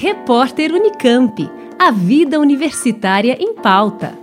Repórter Unicamp. A vida universitária em pauta.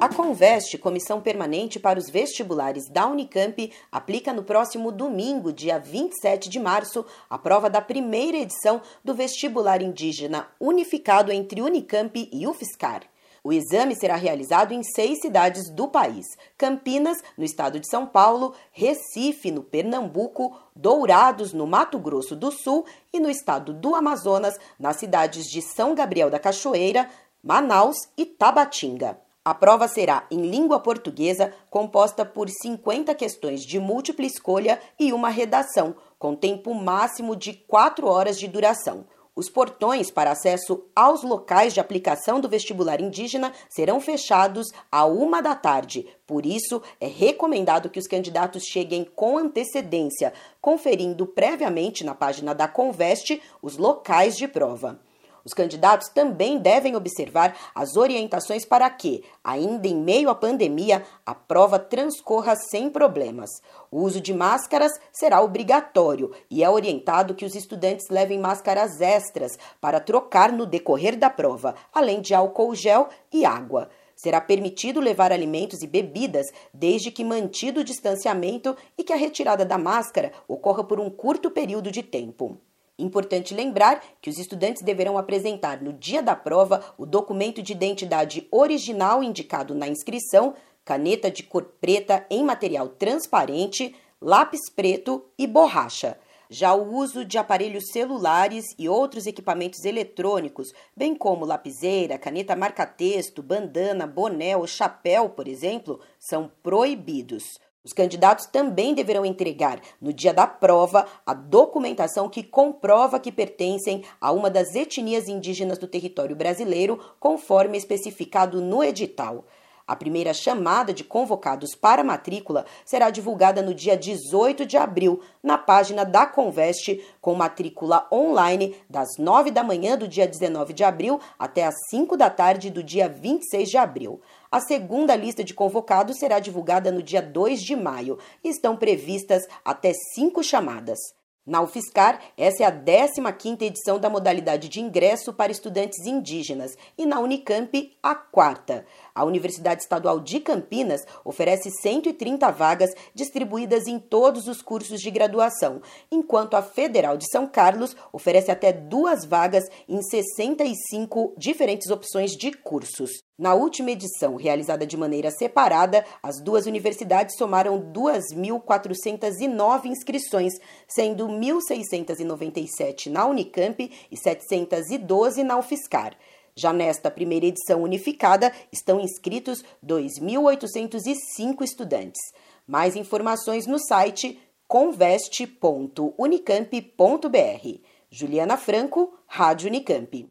A Conveste, Comissão Permanente para os Vestibulares da Unicamp, aplica no próximo domingo, dia 27 de março, a prova da primeira edição do vestibular indígena unificado entre Unicamp e UFSCar. O exame será realizado em seis cidades do país: Campinas, no estado de São Paulo, Recife, no Pernambuco, Dourados, no Mato Grosso do Sul e no estado do Amazonas, nas cidades de São Gabriel da Cachoeira, Manaus e Tabatinga. A prova será em língua portuguesa, composta por 50 questões de múltipla escolha e uma redação, com tempo máximo de 4 horas de duração. Os portões para acesso aos locais de aplicação do vestibular indígena serão fechados à uma da tarde. Por isso, é recomendado que os candidatos cheguem com antecedência, conferindo previamente na página da Conveste os locais de prova. Os candidatos também devem observar as orientações para que, ainda em meio à pandemia, a prova transcorra sem problemas. O uso de máscaras será obrigatório e é orientado que os estudantes levem máscaras extras para trocar no decorrer da prova, além de álcool gel e água. Será permitido levar alimentos e bebidas, desde que mantido o distanciamento e que a retirada da máscara ocorra por um curto período de tempo. Importante lembrar que os estudantes deverão apresentar no dia da prova o documento de identidade original indicado na inscrição, caneta de cor preta em material transparente, lápis preto e borracha. Já o uso de aparelhos celulares e outros equipamentos eletrônicos, bem como lapiseira, caneta marca-texto, bandana, boné ou chapéu, por exemplo, são proibidos. Os candidatos também deverão entregar, no dia da prova, a documentação que comprova que pertencem a uma das etnias indígenas do território brasileiro, conforme especificado no edital. A primeira chamada de convocados para matrícula será divulgada no dia 18 de abril, na página da Conveste, com matrícula online das 9 da manhã do dia 19 de abril até as 5 da tarde do dia 26 de abril. A segunda lista de convocados será divulgada no dia 2 de maio e estão previstas até cinco chamadas. Na UFSCar, essa é a 15ª edição da modalidade de ingresso para estudantes indígenas e na Unicamp, a quarta. A Universidade Estadual de Campinas oferece 130 vagas distribuídas em todos os cursos de graduação, enquanto a Federal de São Carlos oferece até duas vagas em 65 diferentes opções de cursos. Na última edição, realizada de maneira separada, as duas universidades somaram 2.409 inscrições, sendo 1.697 na Unicamp e 712 na UFSCar. Já nesta primeira edição unificada, estão inscritos 2.805 estudantes. Mais informações no site conveste.unicamp.br. Juliana Franco, Rádio Unicamp.